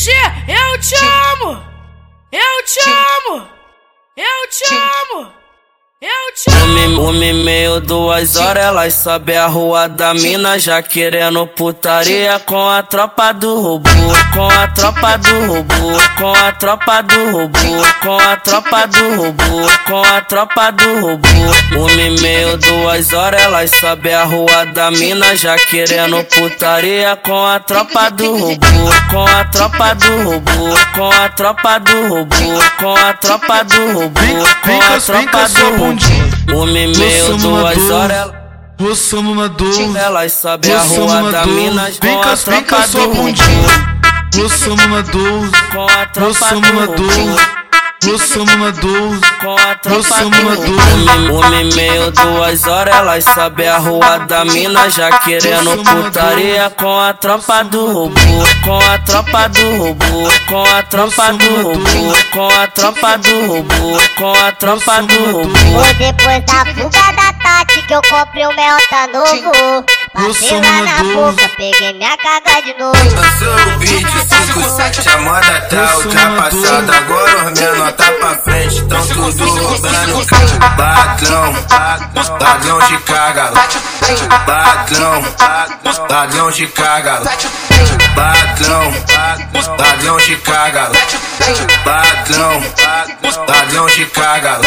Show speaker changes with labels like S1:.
S1: GG, eu te amo! Eu te amo! Te amo!
S2: Um e meio, duas horas, elas sobe a rua da mina Já querendo putaria com a tropa do robô Com a tropa do robô Com a tropa do robô Com a tropa do robô Com a tropa do robô Um e meio, duas horas, elas sobe a rua da mina Já querendo putaria com a tropa do robô Com a tropa do robô Com a tropa do robô Com a tropa do robô Com a tropa do robô uma e meio, duas horas. ela-
S3: Roça mamador,
S2: Elas sobem a rua da Minas com
S3: cá,
S2: a
S3: vem cá
S2: tropa do
S3: bundinha.
S2: robô.
S3: Roça mamador,
S2: Com a tropa
S3: roça
S2: do
S3: mamador,
S2: robô.
S3: roça mamador,
S2: Com a tropa
S3: Roça
S2: do
S3: mamador.
S2: robô. Uma e meio, duas horas. Elas sobem a rua da Minas Já querendo putaria com a tropa do robô. Com a tropa do robô. Com a tropa do robô. Com a tropa do robô. Com a tropa do robô.
S4: Foi depois da fuga da Tati que eu comprei o Melta novo. Passei lá na boca, peguei minha carga de novo.
S5: Lançou o vídeo 57, a moda tá ultrapassada. Agora os menor tá pra frente, tão tudo roubando. Ladrão, ladrão de caga. Ladrão, ladrão de caga. Ladrão, ladrão de caga. Ladrão, ladrão de caga.